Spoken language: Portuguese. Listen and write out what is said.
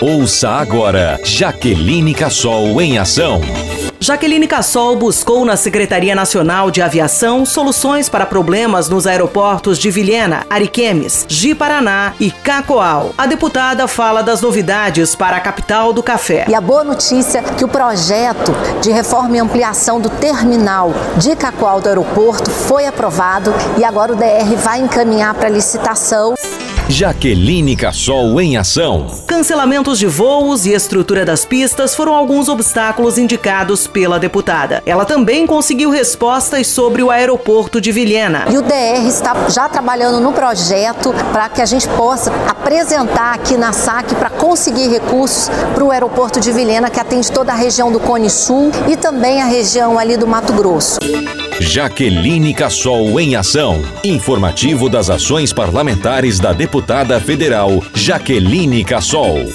Ouça agora Jaqueline Cassol em ação. Jaqueline Cassol buscou na Secretaria Nacional de Aviação soluções para problemas nos aeroportos de Vilhena, Ariquemes, Ji-Paraná e Cacoal. A deputada fala das novidades para a capital do café. E a boa notícia é que o projeto de reforma e ampliação do terminal de Cacoal do aeroporto foi aprovado e agora o DR vai encaminhar para licitação. Jaqueline Cassol em ação. Cancelamentos de voos e estrutura das pistas foram alguns obstáculos indicados pela deputada. Ela também conseguiu respostas sobre o aeroporto de Vilhena. E o DR está já trabalhando no projeto para que a gente possa apresentar aqui na SAC para conseguir recursos para o aeroporto de Vilhena, que atende toda a região do Cone Sul e também a região ali do Mato Grosso. Jaqueline Cassol em ação. Informativo das ações parlamentares da deputada federal Jaqueline Cassol.